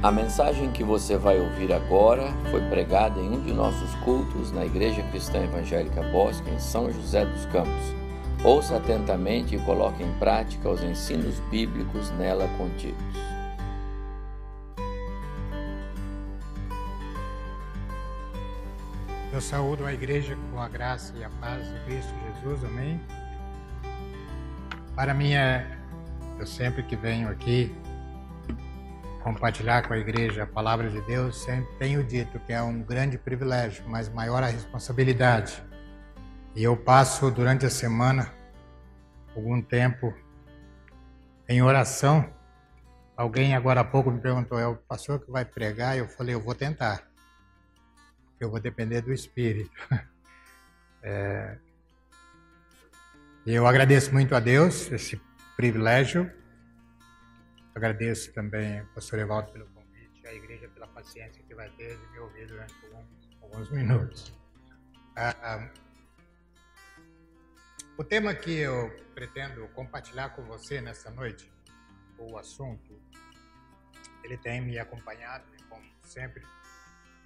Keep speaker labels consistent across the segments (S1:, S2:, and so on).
S1: A mensagem que você vai ouvir agora foi pregada em um de nossos cultos na Igreja Cristã Evangélica Bosque, em São José dos Campos. Ouça atentamente e coloque em prática os ensinos bíblicos nela contidos.
S2: Eu saúdo a igreja com a graça e a paz de Cristo Jesus, amém? Para mim é, eu sempre que venho aqui compartilhar com a igreja a palavra de Deus, sempre tenho dito que é um grande privilégio, mas maior a responsabilidade. E eu passo durante a semana algum tempo em oração. Alguém agora há pouco me perguntou: é o pastor que vai pregar? Eu falei: eu vou tentar. Eu vou depender do Espírito. É... Eu agradeço muito a Deus esse privilégio Agradeço também ao pastor Evaldo pelo convite, a igreja pela paciência que vai ter de me ouvir durante alguns, alguns minutos. Ah, ah, o tema que eu pretendo compartilhar com você nessa noite, o assunto, ele tem me acompanhado como sempre,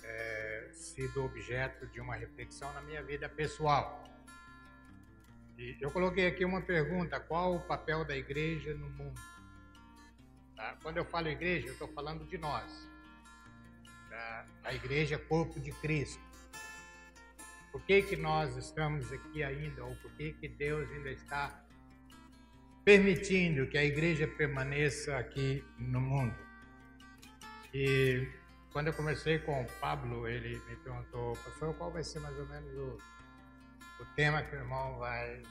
S2: é, sido objeto de uma reflexão na minha vida pessoal. E eu coloquei aqui uma pergunta: qual o papel da igreja no mundo? Tá? Quando eu falo igreja, eu estou falando de nós. Tá? A igreja é corpo de Cristo. Por que, que nós estamos aqui ainda? Ou por que, que Deus ainda está permitindo que a igreja permaneça aqui no mundo? E quando eu comecei com o Pablo, ele me perguntou, pastor, qual vai ser mais ou menos o, o tema que o irmão vai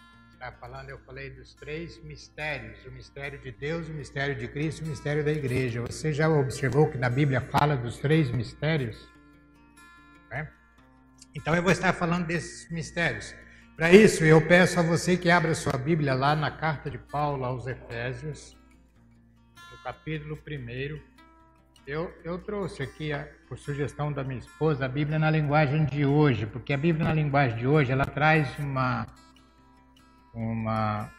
S2: está falando, eu falei dos três mistérios: o mistério de Deus, o mistério de Cristo o mistério da igreja. Você já observou que na Bíblia fala dos três mistérios? É? Então eu vou estar falando desses mistérios. Para isso, eu peço a você que abra sua Bíblia lá na carta de Paulo aos Efésios, no capítulo 1. Eu, eu trouxe aqui, a, por sugestão da minha esposa, a Bíblia na linguagem de hoje, porque a Bíblia na linguagem de hoje ela traz uma uma,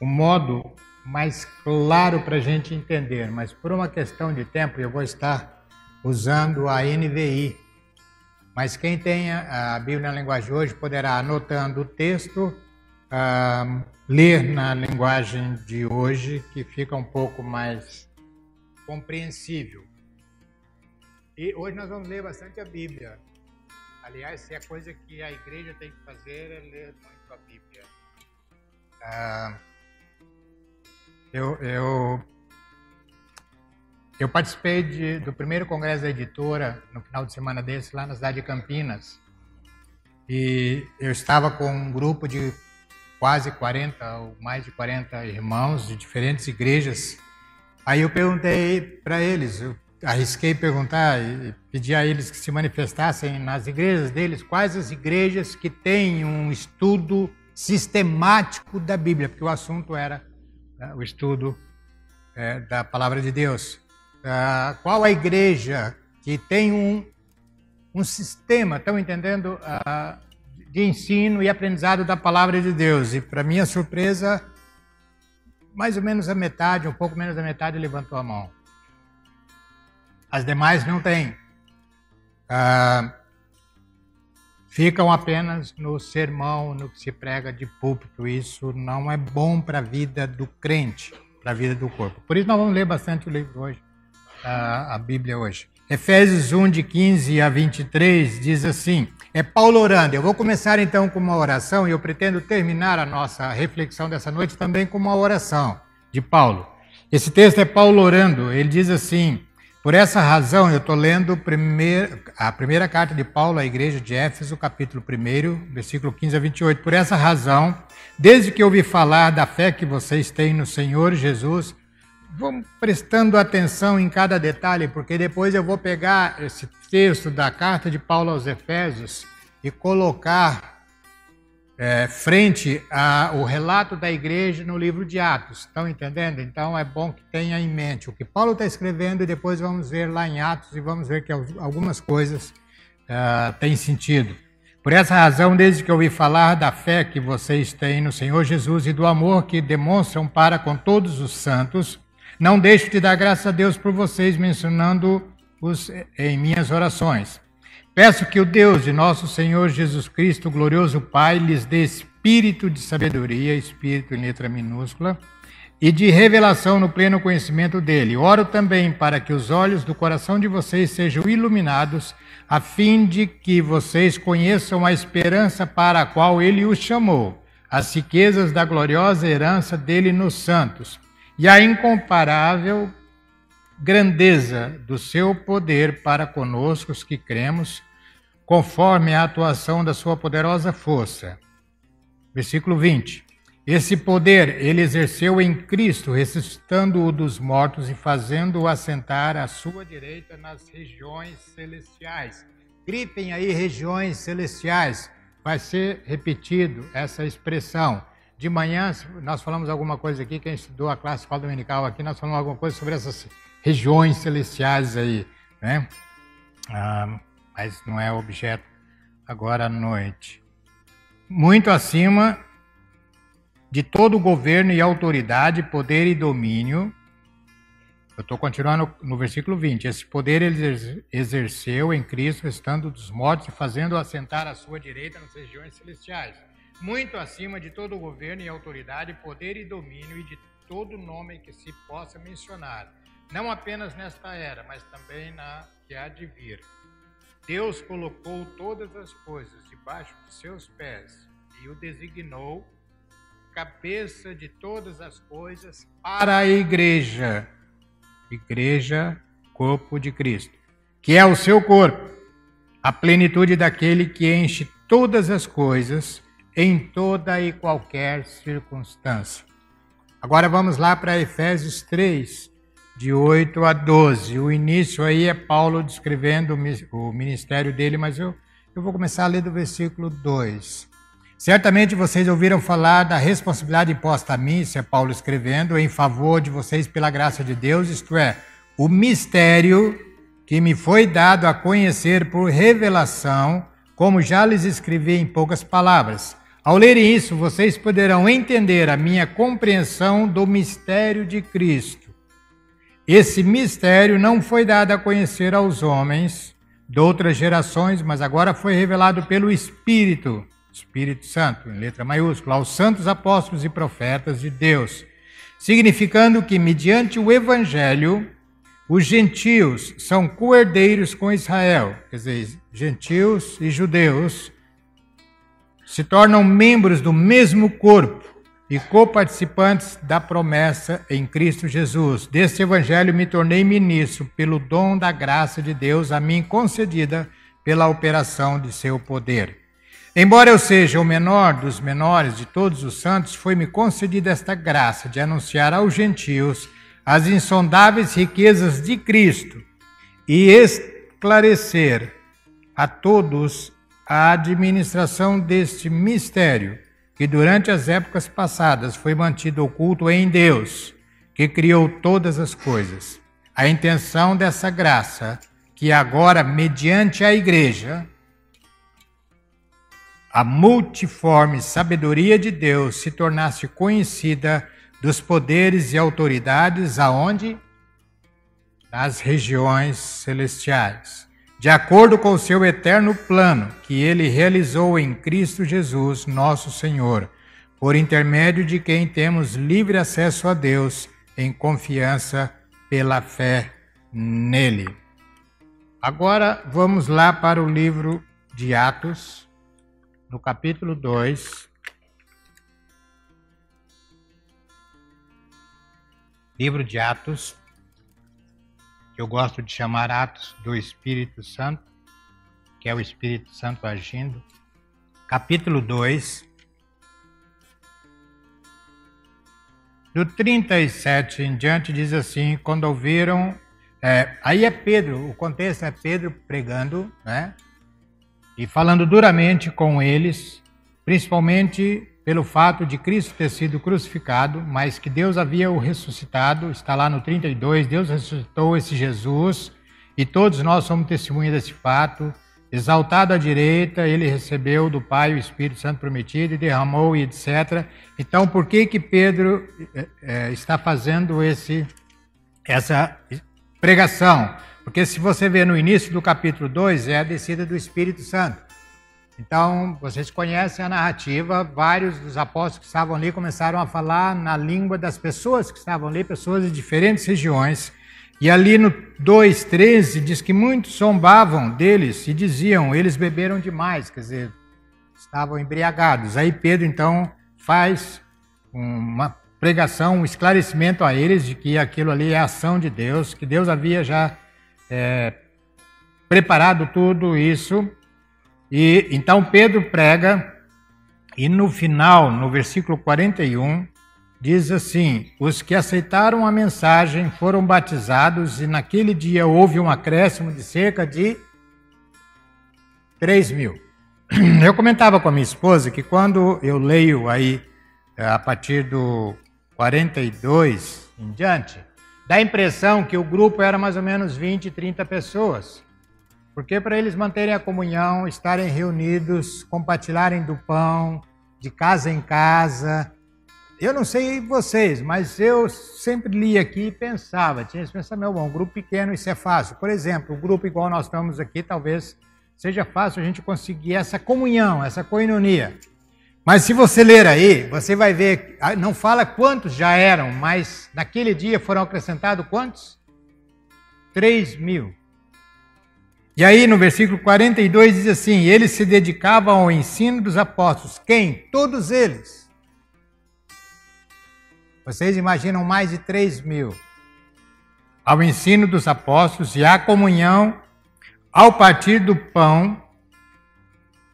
S2: um modo mais claro para a gente entender, mas por uma questão de tempo eu vou estar usando a NVI. Mas quem tem a Bíblia na linguagem hoje poderá, anotando o texto, uh, ler na linguagem de hoje, que fica um pouco mais compreensível. E hoje nós vamos ler bastante a Bíblia. Aliás, se é coisa que a igreja tem que fazer é ler muito a Bíblia. Ah, eu, eu, eu participei de, do primeiro congresso da editora no final de semana desse, lá na cidade de Campinas. E eu estava com um grupo de quase 40 ou mais de 40 irmãos de diferentes igrejas. Aí eu perguntei para eles, arrisquei perguntar e pedir a eles que se manifestassem nas igrejas deles quais as igrejas que têm um estudo sistemático da Bíblia, porque o assunto era né, o estudo é, da palavra de Deus. Ah, qual a igreja que tem um, um sistema, estão entendendo, ah, de ensino e aprendizado da palavra de Deus? E, para minha surpresa, mais ou menos a metade, um pouco menos da metade, levantou a mão. As demais não têm. Ah, ficam apenas no sermão, no que se prega de púlpito. Isso não é bom para a vida do crente, para a vida do corpo. Por isso nós vamos ler bastante o livro hoje, a, a Bíblia hoje. Efésios 1, de 15 a 23, diz assim: é Paulo orando. Eu vou começar então com uma oração e eu pretendo terminar a nossa reflexão dessa noite também com uma oração de Paulo. Esse texto é Paulo orando. Ele diz assim: por essa razão, eu estou lendo a primeira carta de Paulo à igreja de Éfeso, capítulo 1, versículo 15 a 28. Por essa razão, desde que ouvi falar da fé que vocês têm no Senhor Jesus, vão prestando atenção em cada detalhe, porque depois eu vou pegar esse texto da carta de Paulo aos Efésios e colocar é, frente ao relato da igreja no livro de Atos. Estão entendendo? Então é bom que tenha em mente o que Paulo está escrevendo e depois vamos ver lá em Atos e vamos ver que algumas coisas uh, têm sentido. Por essa razão, desde que ouvi falar da fé que vocês têm no Senhor Jesus e do amor que demonstram para com todos os santos, Não deixo de dar graças a Deus por vocês, mencionando-os em minhas orações. Peço que o Deus de nosso Senhor Jesus Cristo, glorioso Pai, lhes dê espírito de sabedoria, espírito em letra minúscula, e de revelação no pleno conhecimento dele. Oro também para que os olhos do coração de vocês sejam iluminados, a fim de que vocês conheçam a esperança para a qual ele os chamou, as riquezas da gloriosa herança dele nos santos e a incomparável grandeza do seu poder para conosco os que cremos, conforme a atuação da sua poderosa força. Versículo 20. Esse poder ele exerceu em Cristo, ressuscitando-o dos mortos e fazendo-o assentar à sua direita nas regiões celestiais. Gritem aí regiões celestiais. Vai ser repetido essa expressão. De manhã, nós falamos alguma coisa aqui, quem estudou a classe escola dominical aqui, nós falamos alguma coisa sobre essas regiões celestiais aí, né? Ah, mas não é objeto agora à noite. Muito acima de todo governo e autoridade, poder e domínio. Eu estou continuando no versículo 20. Esse poder ele exerceu em Cristo, estando dos mortos e fazendo assentar à sua direita nas regiões celestiais muito acima de todo governo e autoridade, poder e domínio e de todo nome que se possa mencionar, não apenas nesta era, mas também na que há de vir. Deus colocou todas as coisas debaixo de seus pés e o designou cabeça de todas as coisas para a igreja. Igreja, corpo de Cristo, que é o seu corpo, a plenitude daquele que enche todas as coisas em toda e qualquer circunstância. Agora vamos lá para Efésios 3, de 8 a 12. O início aí é Paulo descrevendo o ministério dele, mas eu, eu vou começar a ler do versículo 2. Certamente vocês ouviram falar da responsabilidade imposta a mim, isso é Paulo escrevendo, em favor de vocês pela graça de Deus, isto é, o mistério que me foi dado a conhecer por revelação, como já lhes escrevi em poucas palavras. Ao lerem isso, vocês poderão entender a minha compreensão do mistério de Cristo. Esse mistério não foi dado a conhecer aos homens de outras gerações, mas agora foi revelado pelo Espírito, Espírito Santo, em letra maiúscula, aos santos apóstolos e profetas de Deus, significando que, mediante o Evangelho, os gentios são coerdeiros com Israel, quer dizer, gentios e judeus se tornam membros do mesmo corpo e coparticipantes da promessa em Cristo Jesus. Deste evangelho me tornei ministro pelo dom da graça de Deus a mim concedida pela operação de seu poder. Embora eu seja o menor dos menores de todos os santos, foi-me concedida esta graça de anunciar aos gentios as insondáveis riquezas de Cristo e esclarecer a todos a administração deste mistério, que durante as épocas passadas foi mantido oculto em Deus, que criou todas as coisas. A intenção dessa graça, que agora, mediante a Igreja, a multiforme sabedoria de Deus se tornasse conhecida dos poderes e autoridades aonde? Nas regiões celestiais de acordo com o seu eterno plano que ele realizou em Cristo Jesus, nosso Senhor, por intermédio de quem temos livre acesso a Deus em confiança pela fé nele. Agora vamos lá para o livro de Atos, no capítulo 2. Livro de Atos, eu gosto de chamar atos do Espírito Santo, que é o Espírito Santo agindo. Capítulo 2. Do 37 em diante diz assim: quando ouviram. É, aí é Pedro, o contexto é Pedro pregando, né? E falando duramente com eles, principalmente pelo fato de Cristo ter sido crucificado, mas que Deus havia o ressuscitado, está lá no 32, Deus ressuscitou esse Jesus, e todos nós somos testemunhas desse fato. Exaltado à direita, ele recebeu do Pai o Espírito Santo prometido e derramou e etc. Então, por que que Pedro é, está fazendo esse essa pregação. Porque se você vê no início do capítulo 2, é a descida do Espírito Santo. Então, vocês conhecem a narrativa, vários dos apóstolos que estavam ali começaram a falar na língua das pessoas que estavam ali, pessoas de diferentes regiões. E ali no 2,13 diz que muitos zombavam deles e diziam, eles beberam demais, quer dizer, estavam embriagados. Aí Pedro então faz uma pregação, um esclarecimento a eles de que aquilo ali é ação de Deus, que Deus havia já é, preparado tudo isso e então Pedro prega, e no final, no versículo 41, diz assim: Os que aceitaram a mensagem foram batizados, e naquele dia houve um acréscimo de cerca de 3 mil. Eu comentava com a minha esposa que quando eu leio aí, eh, a partir do 42 em diante, dá a impressão que o grupo era mais ou menos 20, 30 pessoas. Porque para eles manterem a comunhão, estarem reunidos, compartilharem do pão, de casa em casa. Eu não sei vocês, mas eu sempre li aqui e pensava, tinha esse pensamento, bom, um grupo pequeno, isso é fácil. Por exemplo, o grupo igual nós estamos aqui, talvez seja fácil a gente conseguir essa comunhão, essa coinonia. Mas se você ler aí, você vai ver, ah, não fala quantos já eram, mas naquele dia foram acrescentados quantos? 3 mil. E aí no versículo 42 diz assim: Eles se dedicavam ao ensino dos apóstolos. Quem? Todos eles. Vocês imaginam mais de 3 mil. Ao ensino dos apóstolos e à comunhão, ao partir do pão.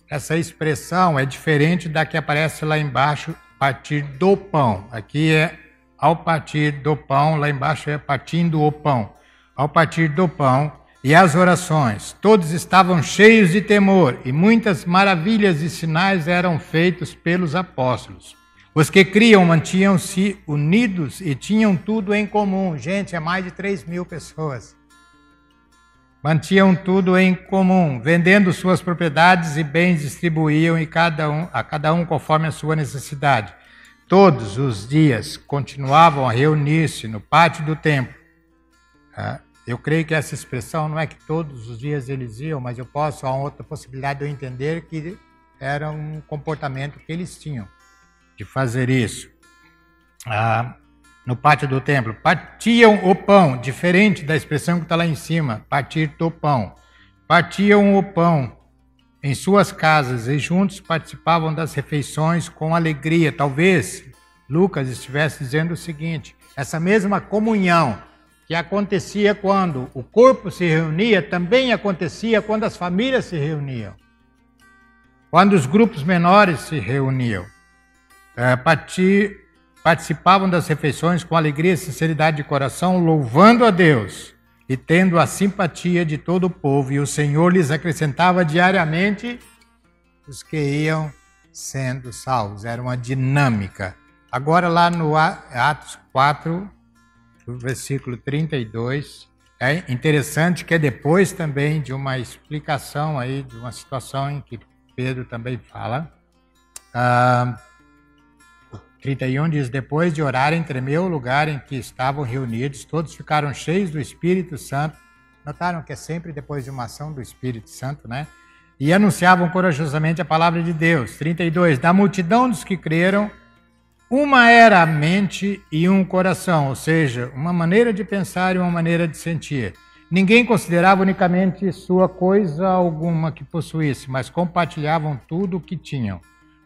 S2: Essa expressão é diferente da que aparece lá embaixo, partir do pão. Aqui é ao partir do pão, lá embaixo é partindo o pão. Ao partir do pão e as orações. Todos estavam cheios de temor e muitas maravilhas e sinais eram feitos pelos apóstolos. Os que criam mantinham-se unidos e tinham tudo em comum. Gente, é mais de 3 mil pessoas. Mantinham tudo em comum, vendendo suas propriedades e bens distribuíam e cada um, a cada um conforme a sua necessidade. Todos os dias continuavam a reunir-se no pátio do templo. Eu creio que essa expressão não é que todos os dias eles iam, mas eu posso, há outra possibilidade de eu entender que era um comportamento que eles tinham de fazer isso. Ah, no pátio do templo, partiam o pão, diferente da expressão que está lá em cima, partir do pão. Partiam o pão em suas casas e juntos participavam das refeições com alegria. Talvez Lucas estivesse dizendo o seguinte: essa mesma comunhão que acontecia quando o corpo se reunia, também acontecia quando as famílias se reuniam. Quando os grupos menores se reuniam. É, participavam das refeições com alegria e sinceridade de coração, louvando a Deus e tendo a simpatia de todo o povo, e o Senhor lhes acrescentava diariamente os que iam sendo salvos. Era uma dinâmica. Agora, lá no Atos 4, o versículo 32. É interessante que é depois também de uma explicação aí, de uma situação em que Pedro também fala. Ah, 31 diz: Depois de orarem, tremeu o lugar em que estavam reunidos, todos ficaram cheios do Espírito Santo. Notaram que é sempre depois de uma ação do Espírito Santo, né? E anunciavam corajosamente a palavra de Deus. 32. Da multidão dos que creram, uma era a mente e um coração, ou seja, uma maneira de pensar e uma maneira de sentir. Ninguém considerava unicamente sua coisa alguma que possuísse, mas compartilhavam tudo o que tinham.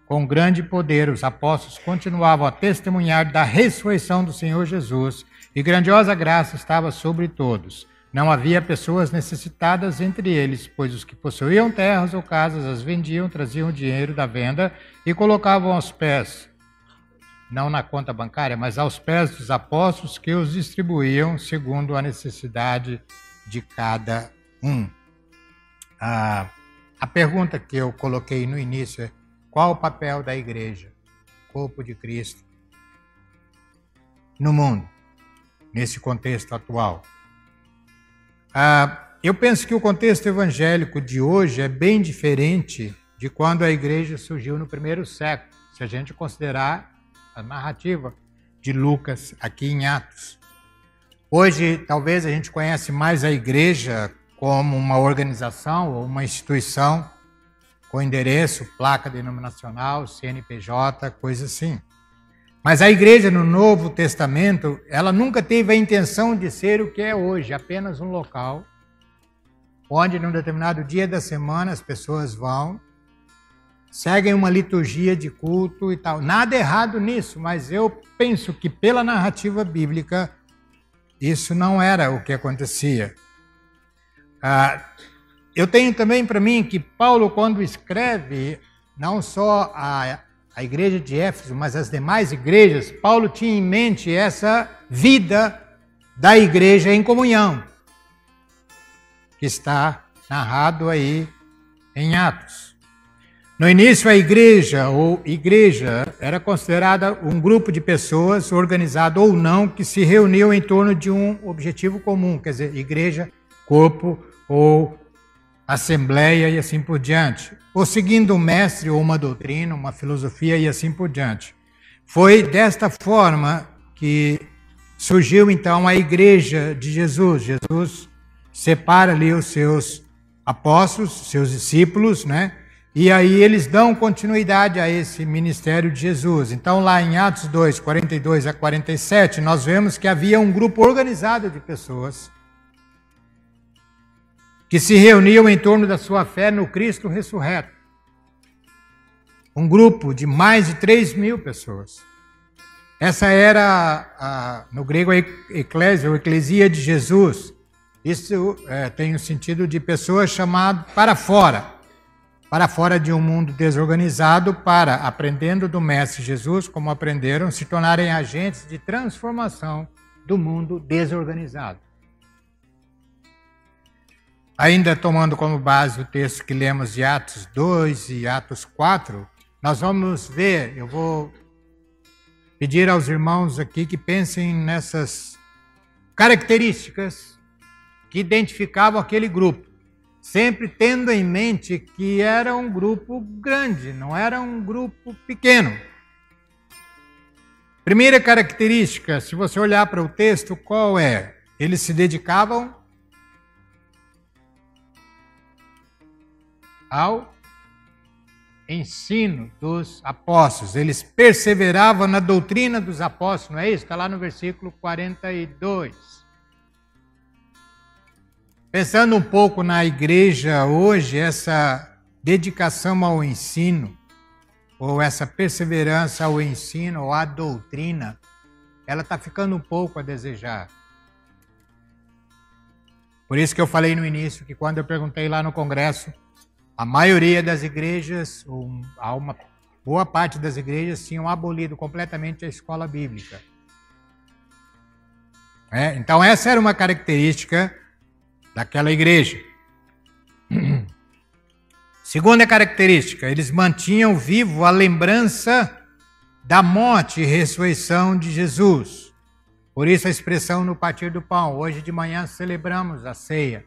S2: Com grande poder, os apóstolos continuavam a testemunhar da ressurreição do Senhor Jesus, e grandiosa graça estava sobre todos. Não havia pessoas necessitadas entre eles, pois os que possuíam terras ou casas as vendiam, traziam o dinheiro da venda e colocavam aos pés não na conta bancária, mas aos pés dos apóstolos que os distribuíam segundo a necessidade de cada um. Ah, a pergunta que eu coloquei no início é: qual o papel da igreja, corpo de Cristo, no mundo, nesse contexto atual? Ah, eu penso que o contexto evangélico de hoje é bem diferente de quando a igreja surgiu no primeiro século, se a gente considerar a narrativa de Lucas aqui em Atos. Hoje, talvez a gente conhece mais a igreja como uma organização ou uma instituição com endereço, placa denominacional, CNPJ, coisa assim. Mas a igreja no Novo Testamento, ela nunca teve a intenção de ser o que é hoje, apenas um local onde num determinado dia da semana as pessoas vão, seguem uma liturgia de culto e tal. Nada errado nisso, mas eu penso que pela narrativa bíblica isso não era o que acontecia. Ah, eu tenho também para mim que Paulo, quando escreve não só a, a igreja de Éfeso, mas as demais igrejas, Paulo tinha em mente essa vida da igreja em comunhão, que está narrado aí em Atos. No início, a igreja ou igreja era considerada um grupo de pessoas, organizado ou não, que se reuniam em torno de um objetivo comum, quer dizer, igreja, corpo ou assembleia e assim por diante, ou seguindo um mestre ou uma doutrina, uma filosofia e assim por diante. Foi desta forma que surgiu então a igreja de Jesus. Jesus separa ali os seus apóstolos, seus discípulos, né? E aí eles dão continuidade a esse ministério de Jesus. Então, lá em Atos 2, 42 a 47, nós vemos que havia um grupo organizado de pessoas que se reuniam em torno da sua fé no Cristo ressurreto. Um grupo de mais de 3 mil pessoas. Essa era, a, no grego, a eclésia, ou eclesia de Jesus. Isso é, tem o sentido de pessoas chamadas para fora, para fora de um mundo desorganizado, para, aprendendo do Mestre Jesus, como aprenderam, se tornarem agentes de transformação do mundo desorganizado. Ainda tomando como base o texto que lemos de Atos 2 e Atos 4, nós vamos ver, eu vou pedir aos irmãos aqui que pensem nessas características que identificavam aquele grupo, sempre tendo em mente que era um grupo grande, não era um grupo pequeno. Primeira característica, se você olhar para o texto, qual é? Eles se dedicavam ao ensino dos apóstolos. Eles perseveravam na doutrina dos apóstolos, não é isso? Está lá no versículo 42. Pensando um pouco na igreja hoje, essa dedicação ao ensino, ou essa perseverança ao ensino, ou à doutrina, ela está ficando um pouco a desejar. Por isso que eu falei no início que quando eu perguntei lá no congresso a maioria das igrejas, ou uma boa parte das igrejas, tinham abolido completamente a escola bíblica. É, então, essa era uma característica daquela igreja. Segunda característica, eles mantinham vivo a lembrança da morte e ressurreição de Jesus. Por isso a expressão no partir do pão. Hoje de manhã celebramos a ceia.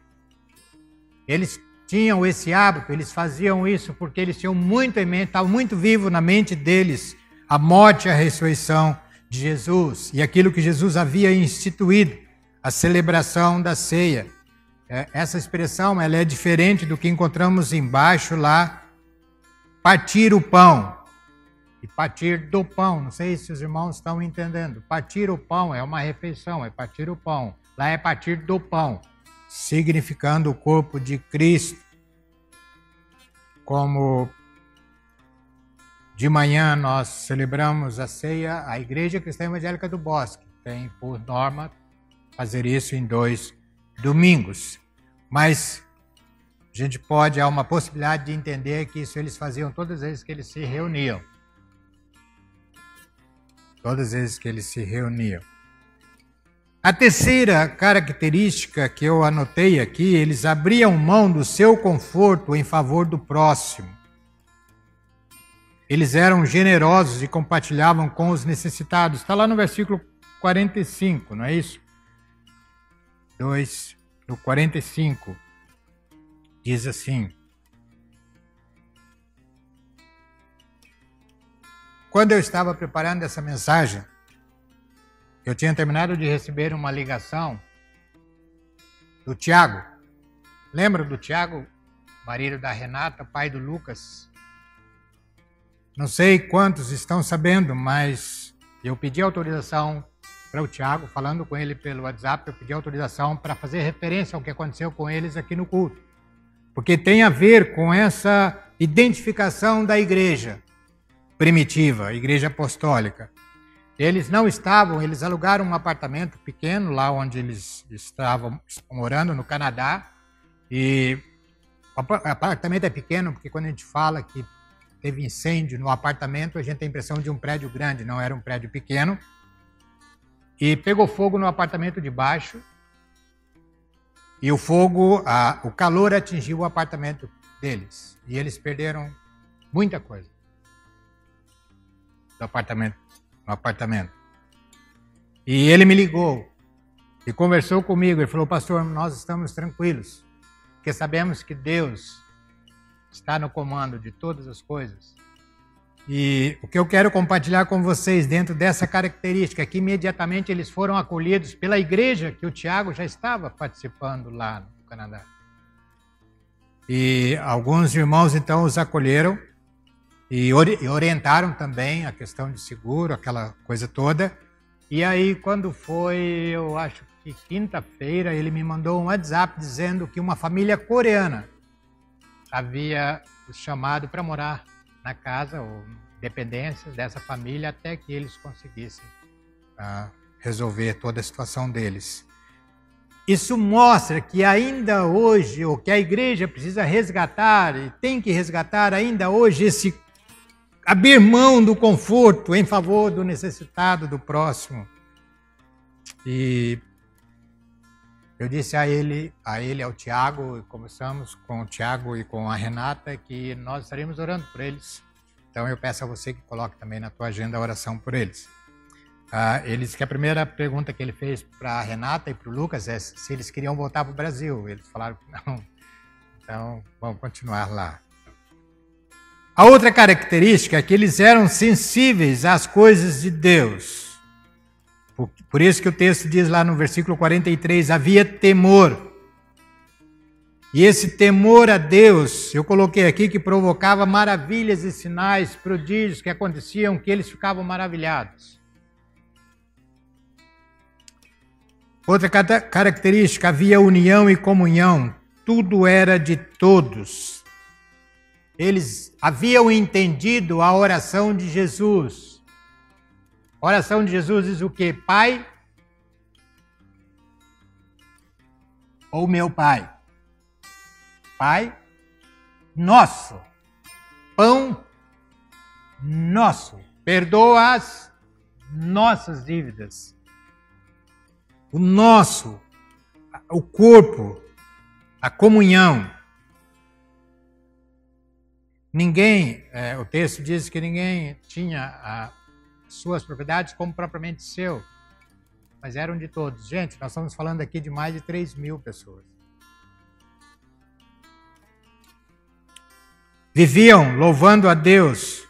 S2: Eles tinham esse hábito, eles faziam isso porque eles tinham muito em mente, estava muito vivo na mente deles a morte e a ressurreição de Jesus e aquilo que Jesus havia instituído, a celebração da ceia. É, essa expressão ela é diferente do que encontramos embaixo lá, partir o pão e partir do pão. Não sei se os irmãos estão entendendo. Partir o pão é uma refeição, é partir o pão. Lá é partir do pão significando o corpo de Cristo. Como de manhã nós celebramos a ceia, a Igreja Cristã Evangélica do Bosque tem por norma fazer isso em dois domingos. Mas a gente pode, há uma possibilidade de entender que isso eles faziam todas as vezes que eles se reuniam. Todas as vezes que eles se reuniam. A terceira característica que eu anotei aqui, eles abriam mão do seu conforto em favor do próximo. Eles eram generosos e compartilhavam com os necessitados. Está lá no versículo 45, não é isso? 2, no 45, diz assim: Quando eu estava preparando essa mensagem, eu tinha terminado de receber uma ligação do Tiago. Lembra do Tiago, marido da Renata, pai do Lucas? Não sei quantos estão sabendo, mas eu pedi autorização para o Tiago, falando com ele pelo WhatsApp, eu pedi autorização para fazer referência ao que aconteceu com eles aqui no culto. Porque tem a ver com essa identificação da igreja primitiva, igreja apostólica. Eles não estavam, eles alugaram um apartamento pequeno lá onde eles estavam morando, no Canadá. E o apartamento é pequeno porque quando a gente fala que teve incêndio no apartamento, a gente tem a impressão de um prédio grande, não era um prédio pequeno. E pegou fogo no apartamento de baixo. E o fogo, a, o calor atingiu o apartamento deles. E eles perderam muita coisa do apartamento no apartamento. E ele me ligou e conversou comigo. Ele falou: Pastor, nós estamos tranquilos, porque sabemos que Deus está no comando de todas as coisas. E o que eu quero compartilhar com vocês dentro dessa característica é que imediatamente eles foram acolhidos pela igreja que o Tiago já estava participando lá no Canadá. E alguns irmãos então os acolheram e orientaram também a questão de seguro, aquela coisa toda. E aí, quando foi, eu acho que quinta-feira, ele me mandou um WhatsApp dizendo que uma família coreana havia chamado para morar na casa ou dependências dessa família até que eles conseguissem uh, resolver toda a situação deles. Isso mostra que ainda hoje, o que a igreja precisa resgatar e tem que resgatar ainda hoje esse abrir mão do conforto em favor do necessitado, do próximo. E eu disse a ele, a ele, ao Tiago, e começamos com o Tiago e com a Renata, que nós estaremos orando por eles. Então eu peço a você que coloque também na tua agenda a oração por eles. Ah, eles que a primeira pergunta que ele fez para a Renata e para o Lucas é se eles queriam voltar para o Brasil. Eles falaram que não. Então vamos continuar lá. A outra característica é que eles eram sensíveis às coisas de Deus. Por, isso que o texto diz lá no versículo 43: havia temor. E esse temor a Deus, eu coloquei aqui que provocava maravilhas e sinais, prodígios que aconteciam, que eles ficavam maravilhados. Outra característica, havia união e comunhão, tudo era de todos eles haviam entendido a oração de Jesus. Oração de Jesus diz o que? Pai ou meu Pai? Pai nosso, pão nosso, perdoa as nossas dívidas. O nosso, o corpo, a comunhão. Ninguém, é, o texto diz que ninguém tinha a, suas propriedades como propriamente seu, mas eram de todos. Gente, nós estamos falando aqui de mais de 3 mil pessoas. Viviam louvando a Deus.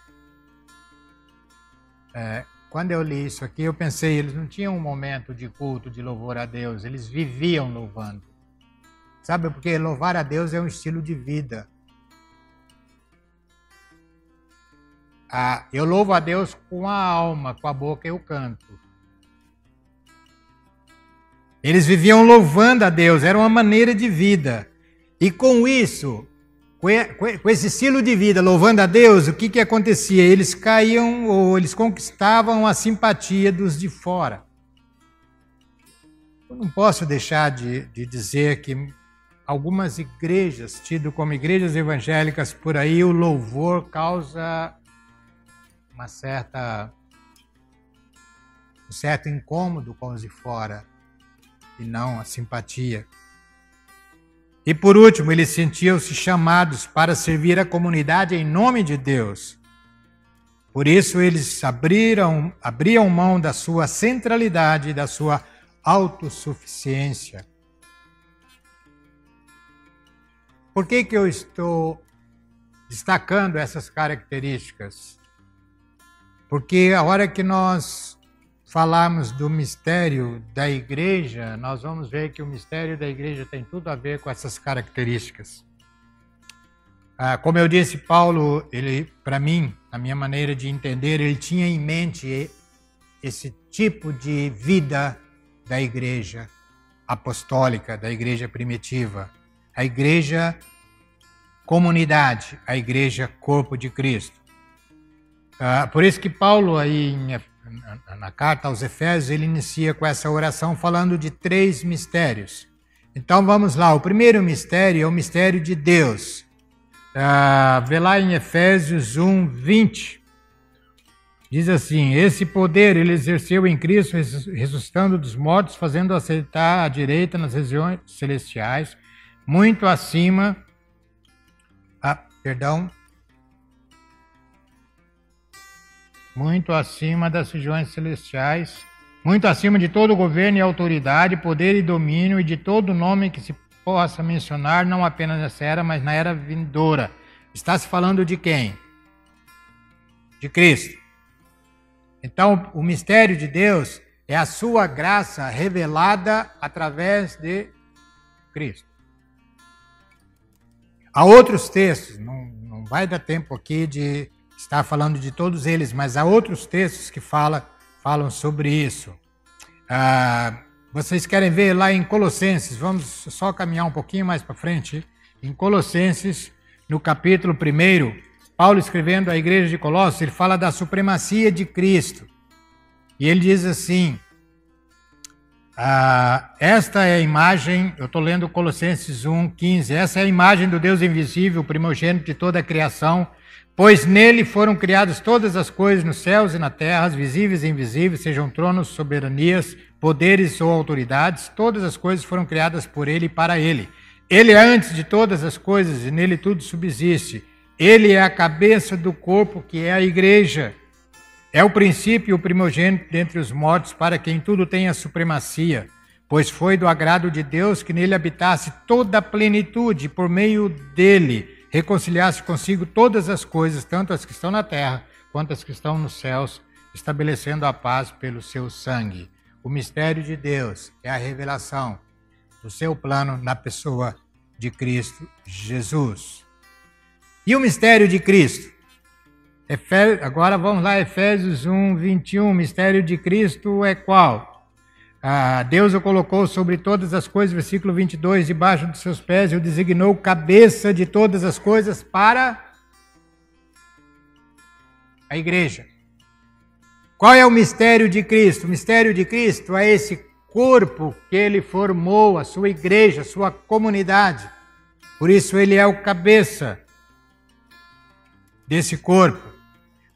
S2: É, quando eu li isso aqui, eu pensei, eles não tinham um momento de culto, de louvor a Deus, eles viviam louvando. Sabe, porque louvar a Deus é um estilo de vida. Ah, eu louvo a Deus com a alma, com a boca eu canto. Eles viviam louvando a Deus, era uma maneira de vida. E com isso, com esse estilo de vida, louvando a Deus, o que, que acontecia? Eles caíam ou eles conquistavam a simpatia dos de fora. Eu não posso deixar de, de dizer que algumas igrejas, tido como igrejas evangélicas por aí, o louvor causa uma certa um certo incômodo com os de fora e não a simpatia. E por último, eles sentiam-se chamados para servir a comunidade em nome de Deus. Por isso eles abriram, abriam mão da sua centralidade e da sua autossuficiência. Por que, que eu estou destacando essas características? Porque a hora que nós falarmos do mistério da igreja, nós vamos ver que o mistério da igreja tem tudo a ver com essas características. Ah, como eu disse, Paulo, ele, para mim, na minha maneira de entender, ele tinha em mente esse tipo de vida da igreja apostólica, da igreja primitiva, a igreja comunidade, a igreja corpo de Cristo. Ah, por isso que Paulo aí em, na carta aos Efésios ele inicia com essa oração falando de três mistérios. Então vamos lá. O primeiro mistério é o mistério de Deus. Ah, vê lá em Efésios 1, 20. Diz assim: Esse poder ele exerceu em Cristo, ressuscitando dos mortos, fazendo aceitar à direita nas regiões celestiais, muito acima. Ah, perdão. Muito acima das regiões celestiais, muito acima de todo governo e autoridade, poder e domínio e de todo nome que se possa mencionar, não apenas nessa era, mas na era vindoura. Está se falando de quem? De Cristo. Então, o mistério de Deus é a sua graça revelada através de Cristo. Há outros textos, não, não vai dar tempo aqui de estar falando de todos eles, mas há outros textos que fala, falam sobre isso. Ah, vocês querem ver lá em Colossenses, vamos só caminhar um pouquinho mais para frente. Em Colossenses, no capítulo 1, Paulo escrevendo à igreja de Colossos, ele fala da supremacia de Cristo. E ele diz assim: ah, esta é a imagem, eu estou lendo Colossenses 1, 15. Essa é a imagem do Deus invisível, primogênito de toda a criação, pois nele foram criadas todas as coisas nos céus e na terra, as visíveis e invisíveis, sejam tronos, soberanias, poderes ou autoridades, todas as coisas foram criadas por ele e para ele. Ele é antes de todas as coisas e nele tudo subsiste. Ele é a cabeça do corpo que é a igreja. É o princípio e o primogênito dentre os mortos, para quem tudo tem a supremacia, pois foi do agrado de Deus que nele habitasse toda a plenitude, por meio dele reconciliasse consigo todas as coisas, tanto as que estão na terra quanto as que estão nos céus, estabelecendo a paz pelo seu sangue. O mistério de Deus é a revelação do seu plano na pessoa de Cristo Jesus. E o mistério de Cristo? Agora vamos lá, Efésios 1, 21. O mistério de Cristo é qual? Ah, Deus o colocou sobre todas as coisas, versículo 22, debaixo dos seus pés, e o designou cabeça de todas as coisas para a igreja. Qual é o mistério de Cristo? O mistério de Cristo é esse corpo que ele formou, a sua igreja, a sua comunidade. Por isso ele é o cabeça desse corpo.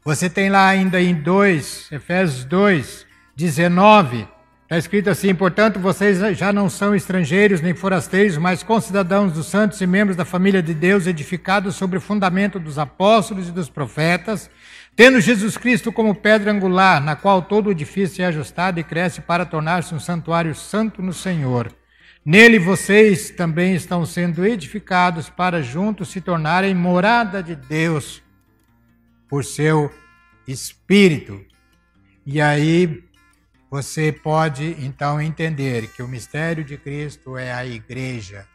S2: Você tem lá ainda em 2, Efésios 2, 19, está escrito assim: portanto, vocês já não são estrangeiros nem forasteiros, mas concidadãos dos santos e membros da família de Deus, edificados sobre o fundamento dos apóstolos e dos profetas, tendo Jesus Cristo como pedra angular, na qual todo o edifício é ajustado e cresce para tornar-se um santuário santo no Senhor. Nele vocês também estão sendo edificados para juntos se tornarem morada de Deus por seu Espírito. E aí você pode então entender que o mistério de Cristo é a igreja.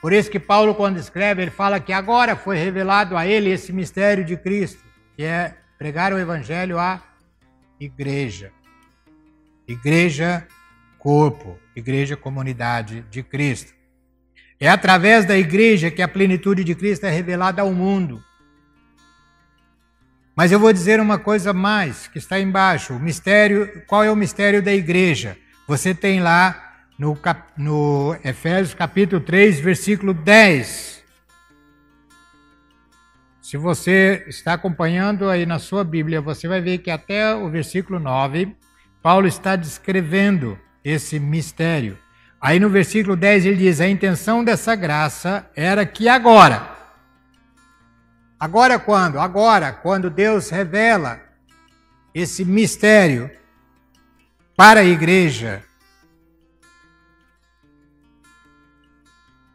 S2: Por isso que Paulo, quando escreve, ele fala que agora foi revelado a ele esse mistério de Cristo, que é pregar o evangelho à igreja. Igreja, corpo, igreja, comunidade de Cristo. É através da igreja que a plenitude de Cristo é revelada ao mundo. Mas eu vou dizer uma coisa mais que está embaixo. O mistério, qual é o mistério da igreja? Você tem lá no, cap, no Efésios capítulo 3, versículo 10. Se você está acompanhando aí na sua Bíblia, você vai ver que até o versículo 9, Paulo está descrevendo esse mistério. Aí no versículo 10 ele diz: A intenção dessa graça era que agora, Agora quando? Agora, quando Deus revela esse mistério para a igreja,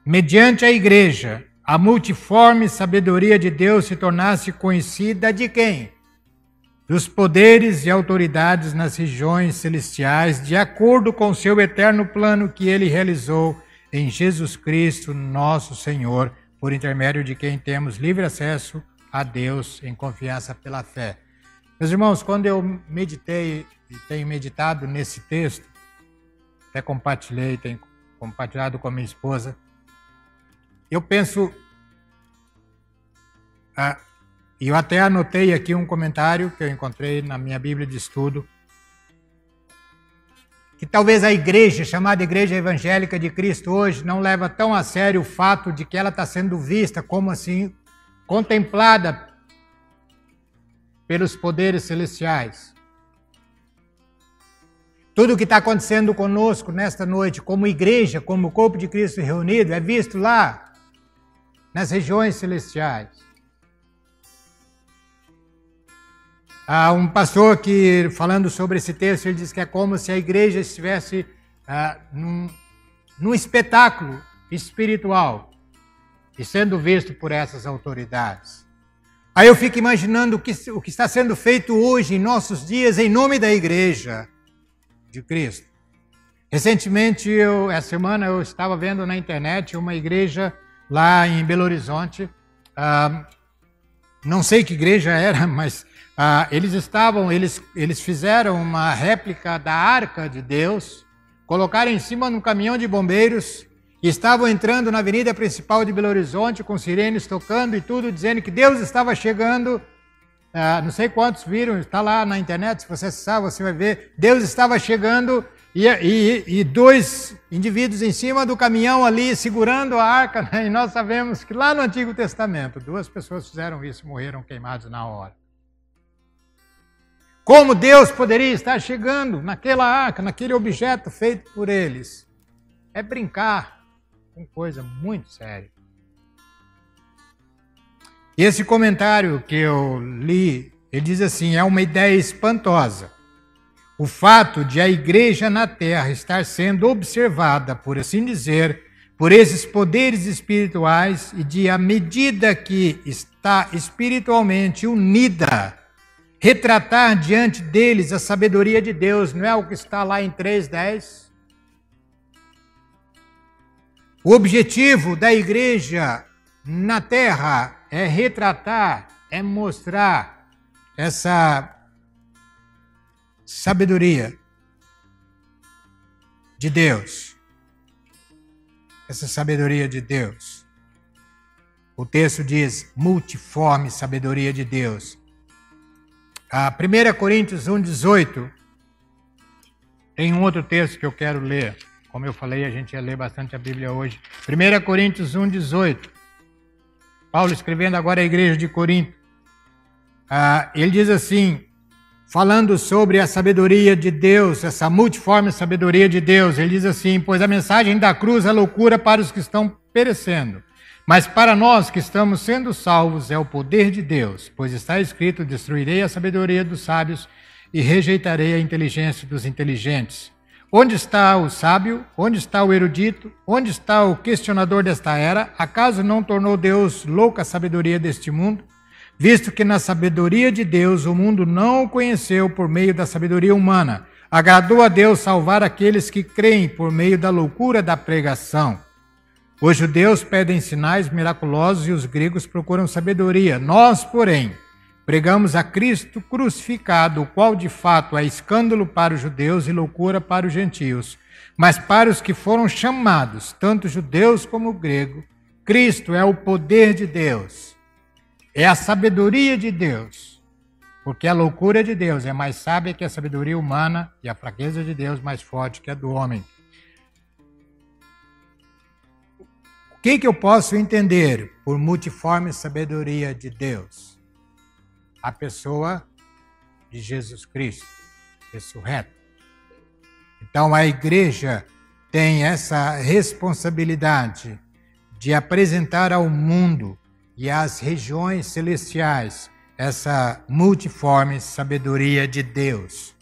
S2: mediante a igreja, a multiforme sabedoria de Deus se tornasse conhecida de quem? dos poderes e autoridades nas regiões celestiais, de acordo com seu eterno plano que ele realizou em Jesus Cristo, nosso Senhor, por intermédio de quem temos livre acesso a Deus em confiança pela fé. Meus irmãos, quando eu meditei e tenho meditado nesse texto, até compartilhei, tenho compartilhado com a minha esposa, eu penso. Ah, e eu até anotei aqui um comentário que eu encontrei na minha Bíblia de estudo, que talvez a igreja, chamada Igreja Evangélica de Cristo hoje, não leva tão a sério o fato de que ela está sendo vista como assim, contemplada pelos poderes celestiais. Tudo o que está acontecendo conosco nesta noite, como igreja, como corpo de Cristo reunido, é visto lá, nas regiões celestiais. Há um pastor que, falando sobre esse texto, ele diz que é como se a igreja estivesse ah, num, num espetáculo espiritual e sendo visto por essas autoridades. Aí eu fico imaginando o que, o que está sendo feito hoje, em nossos dias, em nome da igreja de Cristo. Recentemente, eu, essa semana, eu estava vendo na internet uma igreja lá em Belo Horizonte. Ah, não sei que igreja era, mas ah, eles estavam, eles, eles fizeram uma réplica da arca de Deus, colocaram em cima de um caminhão de bombeiros e estavam entrando na avenida principal de Belo Horizonte com sirenes tocando e tudo, dizendo que Deus estava chegando ah, não sei quantos viram, está lá na internet, se você acessar, você vai ver. Deus estava chegando e, e, e, dois indivíduos em cima do caminhão ali, segurando a arca, né? e nós sabemos que lá no Antigo Testamento, duas pessoas fizeram isso morreram queimados na hora. Como Deus poderia estar chegando naquela arca, naquele objeto feito por eles? É brincar com coisa muito séria. Esse comentário que eu li, ele diz assim: é uma ideia espantosa. O fato de a igreja na terra estar sendo observada, por assim dizer, por esses poderes espirituais e de, à medida que está espiritualmente unida, retratar diante deles a sabedoria de Deus, não é o que está lá em 3:10? O objetivo da igreja na terra é retratar, é mostrar essa sabedoria de Deus. Essa sabedoria de Deus. O texto diz multiforme sabedoria de Deus. A 1 Coríntios 1,18 tem um outro texto que eu quero ler. Como eu falei, a gente ia ler bastante a Bíblia hoje. 1 Coríntios 1,18. Paulo escrevendo agora à igreja de Corinto, ah, ele diz assim, falando sobre a sabedoria de Deus, essa multiforme sabedoria de Deus, ele diz assim: Pois a mensagem da cruz é loucura para os que estão perecendo, mas para nós que estamos sendo salvos é o poder de Deus, pois está escrito: Destruirei a sabedoria dos sábios e rejeitarei a inteligência dos inteligentes. Onde está o sábio? Onde está o erudito? Onde está o questionador desta era? Acaso não tornou Deus louca a sabedoria deste mundo? Visto que na sabedoria de Deus o mundo não o conheceu por meio da sabedoria humana, agradou a Deus salvar aqueles que creem por meio da loucura da pregação. Os judeus pedem sinais miraculosos e os gregos procuram sabedoria. Nós, porém, Pregamos a Cristo crucificado, o qual de fato é escândalo para os judeus e loucura para os gentios. Mas para os que foram chamados, tanto judeus como grego, Cristo é o poder de Deus, é a sabedoria de Deus. Porque a loucura de Deus é mais sábia que a sabedoria humana e a fraqueza de Deus mais forte que a do homem. O que, que eu posso entender por multiforme sabedoria de Deus? a pessoa de Jesus Cristo, ressurreto. Então a igreja tem essa responsabilidade de apresentar ao mundo e às regiões celestiais essa multiforme sabedoria de Deus.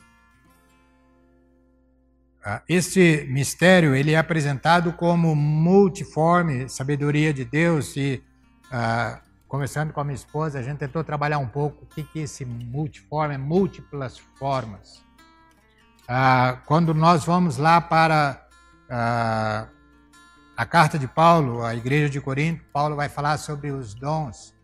S2: Ah, este mistério ele é apresentado como multiforme sabedoria de Deus e uh, conversando com a minha esposa, a gente tentou trabalhar um pouco o que, que é esse multiforme, múltiplas formas. Ah, quando nós vamos lá para ah, a carta de Paulo, a igreja de Corinto, Paulo vai falar sobre os dons.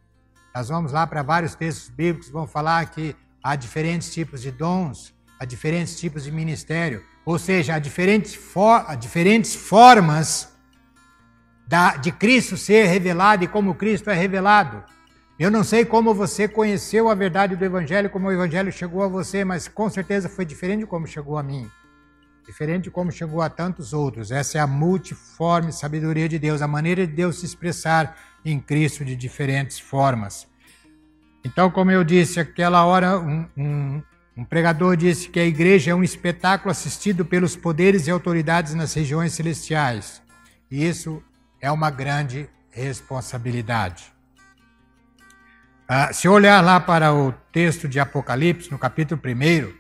S2: Nós vamos lá para vários textos bíblicos, vão falar que há diferentes tipos de dons, há diferentes tipos de ministério, ou seja, há diferentes, for há diferentes formas da, de Cristo ser revelado e como Cristo é revelado. Eu não sei como você conheceu a verdade do Evangelho, como o Evangelho chegou a você, mas com certeza foi diferente de como chegou a mim diferente de como chegou a tantos outros. Essa é a multiforme sabedoria de Deus, a maneira de Deus se expressar em Cristo de diferentes formas. Então, como eu disse, aquela hora um, um, um pregador disse que a igreja é um espetáculo assistido pelos poderes e autoridades nas regiões celestiais. E isso é uma grande responsabilidade. Ah, se olhar lá para o texto de Apocalipse, no capítulo 1,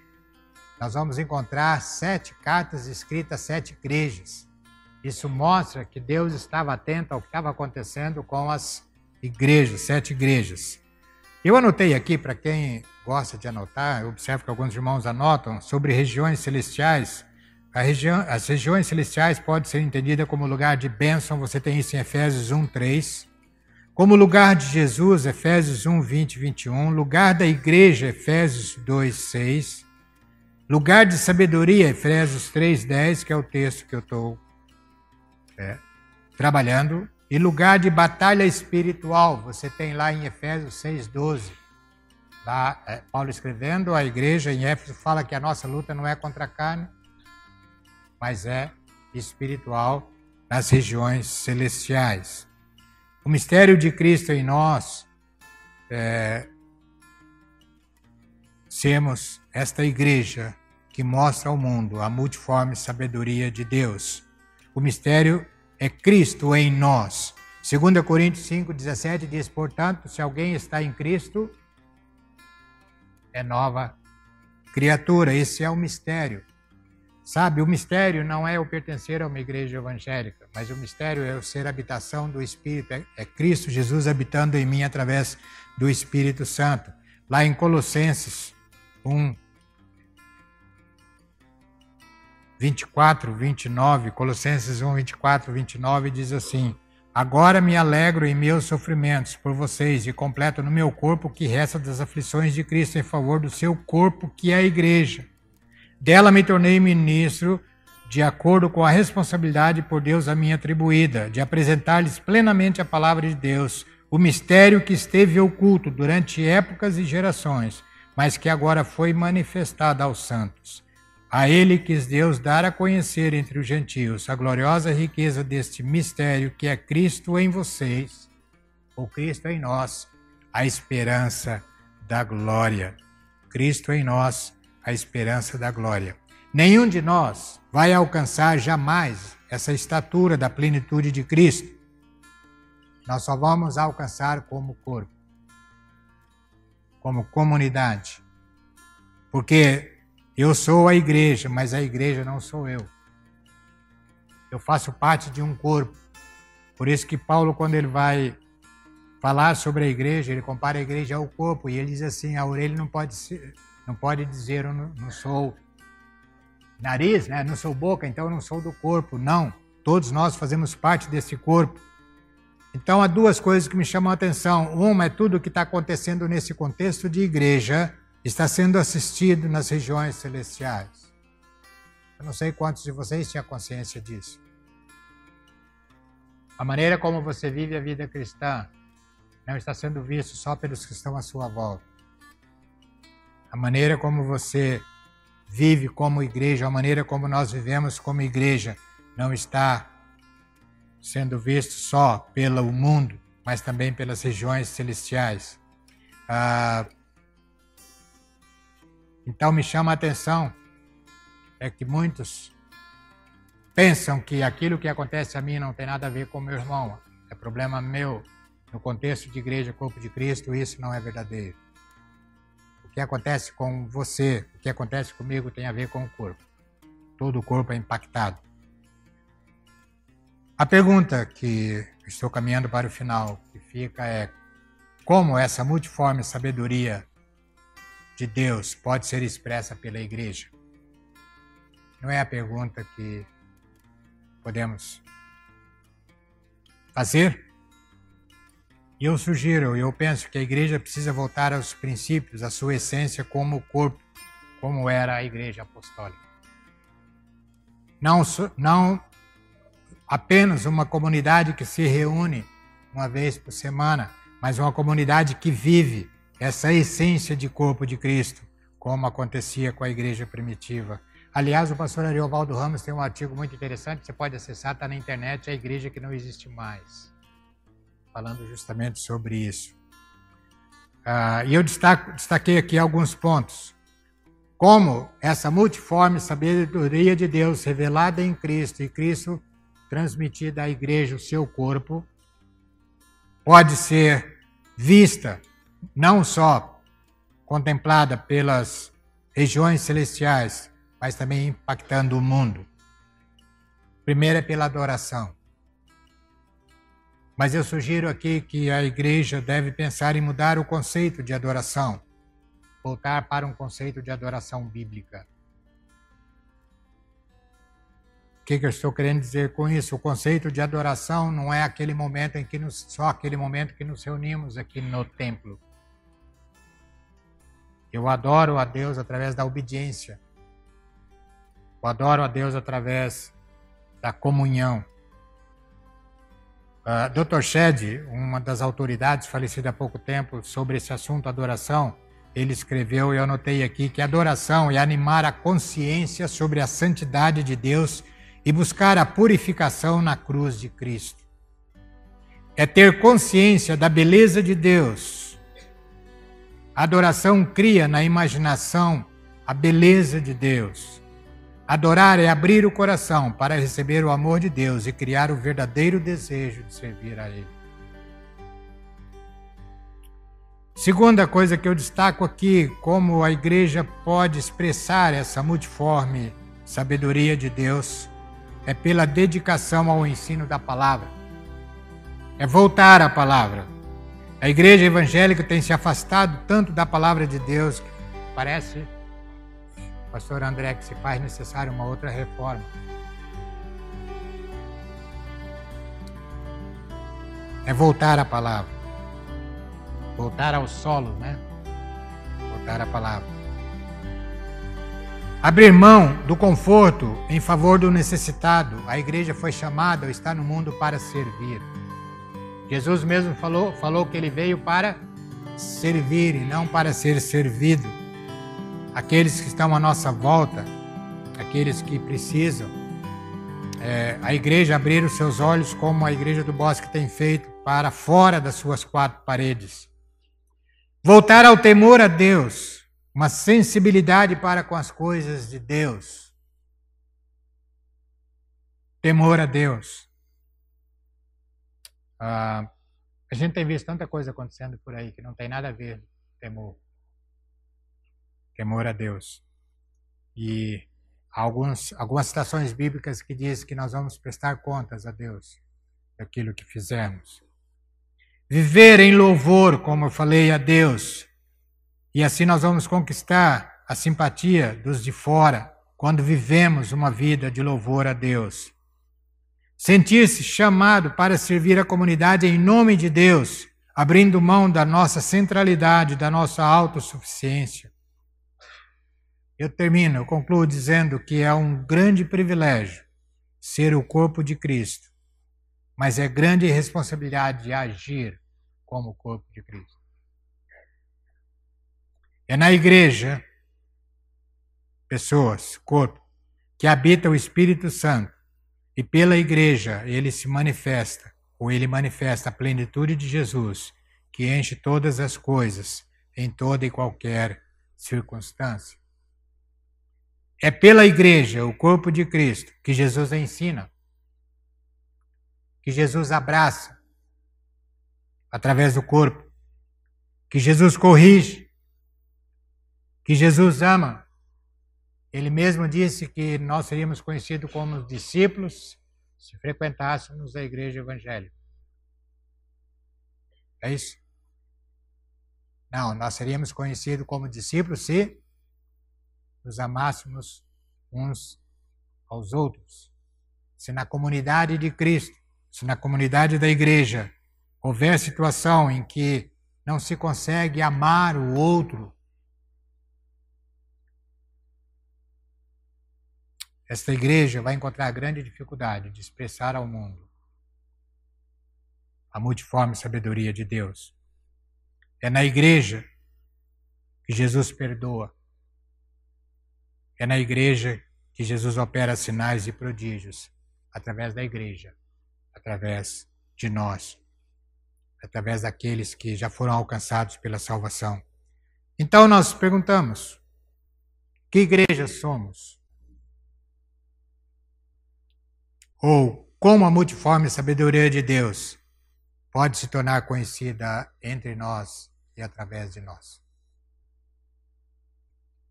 S2: nós vamos encontrar sete cartas escritas sete igrejas. Isso mostra que Deus estava atento ao que estava acontecendo com as igrejas, sete igrejas. Eu anotei aqui, para quem gosta de anotar, eu observo que alguns irmãos anotam, sobre regiões celestiais. Região, as regiões celestiais podem ser entendidas como lugar de bênção, você tem isso em Efésios 1, 3. Como lugar de Jesus, Efésios 1, 20 e 21. Lugar da igreja, Efésios 2, 6. Lugar de sabedoria, Efésios 3,10, que é o texto que eu estou é, trabalhando. E lugar de batalha espiritual, você tem lá em Efésios 6,12. Lá, é, Paulo escrevendo, a igreja em Éfeso fala que a nossa luta não é contra a carne, mas é espiritual nas regiões celestiais. O mistério de Cristo em nós é, sermos esta igreja que mostra ao mundo a multiforme sabedoria de Deus. O mistério é Cristo em nós. 2 Coríntios 5,17 diz: Portanto, se alguém está em Cristo, é nova criatura. Esse é o mistério. Sabe, o mistério não é o pertencer a uma igreja evangélica, mas o mistério é o ser habitação do Espírito, é, é Cristo Jesus habitando em mim através do Espírito Santo. Lá em Colossenses 1, 24, 29, Colossenses 1, 24, 29 diz assim: Agora me alegro em meus sofrimentos por vocês e completo no meu corpo o que resta das aflições de Cristo em favor do seu corpo, que é a igreja. Dela me tornei ministro de acordo com a responsabilidade por Deus a mim atribuída, de apresentar-lhes plenamente a palavra de Deus, o mistério que esteve oculto durante épocas e gerações, mas que agora foi manifestado aos santos. A ele quis Deus dar a conhecer entre os gentios a gloriosa riqueza deste mistério que é Cristo em vocês, ou Cristo em nós, a esperança da glória. Cristo em nós, a esperança da glória. Nenhum de nós vai alcançar jamais essa estatura da plenitude de Cristo. Nós só vamos alcançar como corpo, como comunidade. Porque eu sou a igreja, mas a igreja não sou eu. Eu faço parte de um corpo. Por isso que Paulo, quando ele vai falar sobre a igreja, ele compara a igreja ao corpo e ele diz assim: a orelha não pode ser, não pode dizer eu não, sou nariz, né? Não sou boca, então eu não sou do corpo. Não. Todos nós fazemos parte desse corpo. Então há duas coisas que me chamam a atenção. Uma é tudo o que está acontecendo nesse contexto de igreja está sendo assistido nas regiões celestiais. Eu não sei quantos de vocês tinham consciência disso. A maneira como você vive a vida cristã não está sendo visto só pelos que estão à sua volta. A maneira como você vive como igreja, a maneira como nós vivemos como igreja, não está sendo visto só pelo mundo, mas também pelas regiões celestiais. Ah, então me chama a atenção é que muitos pensam que aquilo que acontece a mim não tem nada a ver com meu irmão, é problema meu. No contexto de igreja, corpo de Cristo, isso não é verdadeiro. O que acontece com você, o que acontece comigo tem a ver com o corpo. Todo o corpo é impactado. A pergunta que estou caminhando para o final, que fica é: como essa multiforme sabedoria de Deus pode ser expressa pela igreja? Não é a pergunta que podemos fazer? E eu sugiro, eu penso que a igreja precisa voltar aos princípios, à sua essência como corpo, como era a igreja apostólica. Não, não apenas uma comunidade que se reúne uma vez por semana, mas uma comunidade que vive essa essência de corpo de Cristo, como acontecia com a igreja primitiva. Aliás, o pastor Ariovaldo Ramos tem um artigo muito interessante, você pode acessar, está na internet, a igreja que não existe mais, falando justamente sobre isso. Ah, e eu destaco, destaquei aqui alguns pontos. Como essa multiforme sabedoria de Deus revelada em Cristo e Cristo transmitida à igreja, o seu corpo, pode ser vista não só contemplada pelas regiões celestiais, mas também impactando o mundo. Primeiro é pela adoração. Mas eu sugiro aqui que a igreja deve pensar em mudar o conceito de adoração, voltar para um conceito de adoração bíblica. O que, eu estou querendo dizer com isso? O conceito de adoração não é aquele momento em que nos, só aquele momento que nos reunimos aqui no templo. Eu adoro a Deus através da obediência. Eu adoro a Deus através da comunhão. Uh, Dr. Shed, uma das autoridades falecida há pouco tempo sobre esse assunto, adoração, ele escreveu, e eu anotei aqui, que adoração é animar a consciência sobre a santidade de Deus e buscar a purificação na cruz de Cristo. É ter consciência da beleza de Deus. A adoração cria na imaginação a beleza de Deus. Adorar é abrir o coração para receber o amor de Deus e criar o verdadeiro desejo de servir a Ele. Segunda coisa que eu destaco aqui, como a igreja pode expressar essa multiforme sabedoria de Deus, é pela dedicação ao ensino da palavra. É voltar à palavra. A igreja evangélica tem se afastado tanto da palavra de Deus que parece, pastor André, que se faz necessário uma outra reforma. É voltar à palavra. Voltar ao solo, né? Voltar à palavra. Abrir mão do conforto em favor do necessitado. A igreja foi chamada, está no mundo para servir. Jesus mesmo falou, falou que ele veio para servir e não para ser servido. Aqueles que estão à nossa volta, aqueles que precisam, é, a igreja abrir os seus olhos como a igreja do Bosque tem feito para fora das suas quatro paredes. Voltar ao temor a Deus uma sensibilidade para com as coisas de Deus, temor a Deus. Ah, a gente tem visto tanta coisa acontecendo por aí que não tem nada a ver temor. Temor a Deus. E alguns, algumas citações bíblicas que dizem que nós vamos prestar contas a Deus daquilo que fizemos. Viver em louvor, como eu falei, a Deus e assim nós vamos conquistar a simpatia dos de fora quando vivemos uma vida de louvor a Deus. Sentir-se chamado para servir a comunidade em nome de Deus, abrindo mão da nossa centralidade, da nossa autossuficiência. Eu termino, eu concluo dizendo que é um grande privilégio ser o corpo de Cristo, mas é grande responsabilidade de agir como o corpo de Cristo. É na igreja, pessoas, corpo, que habita o Espírito Santo. E pela igreja ele se manifesta, ou ele manifesta a plenitude de Jesus, que enche todas as coisas, em toda e qualquer circunstância. É pela igreja, o corpo de Cristo, que Jesus ensina, que Jesus abraça através do corpo, que Jesus corrige, que Jesus ama. Ele mesmo disse que nós seríamos conhecidos como discípulos se frequentássemos a igreja evangélica. É isso? Não, nós seríamos conhecidos como discípulos se nos amássemos uns aos outros. Se na comunidade de Cristo, se na comunidade da igreja houver situação em que não se consegue amar o outro, esta igreja vai encontrar grande dificuldade de expressar ao mundo a multiforme sabedoria de Deus. É na igreja que Jesus perdoa. É na igreja que Jesus opera sinais e prodígios através da igreja, através de nós, através daqueles que já foram alcançados pela salvação. Então nós perguntamos: que igreja somos? Ou como a multiforme sabedoria de Deus pode se tornar conhecida entre nós e através de nós.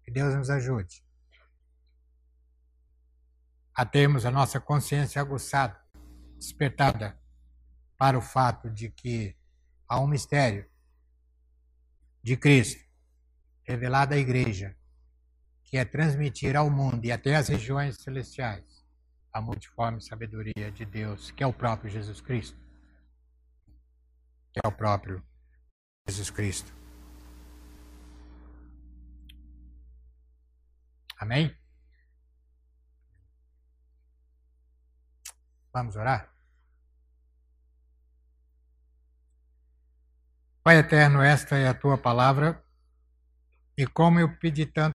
S2: Que Deus nos ajude a termos a nossa consciência aguçada, despertada para o fato de que há um mistério de Cristo revelado à igreja, que é transmitir ao mundo e até às regiões celestiais a multiforme sabedoria de Deus, que é o próprio Jesus Cristo. Que é o próprio Jesus Cristo. Amém? Vamos orar? Pai eterno, esta é a tua palavra, e como eu pedi tanto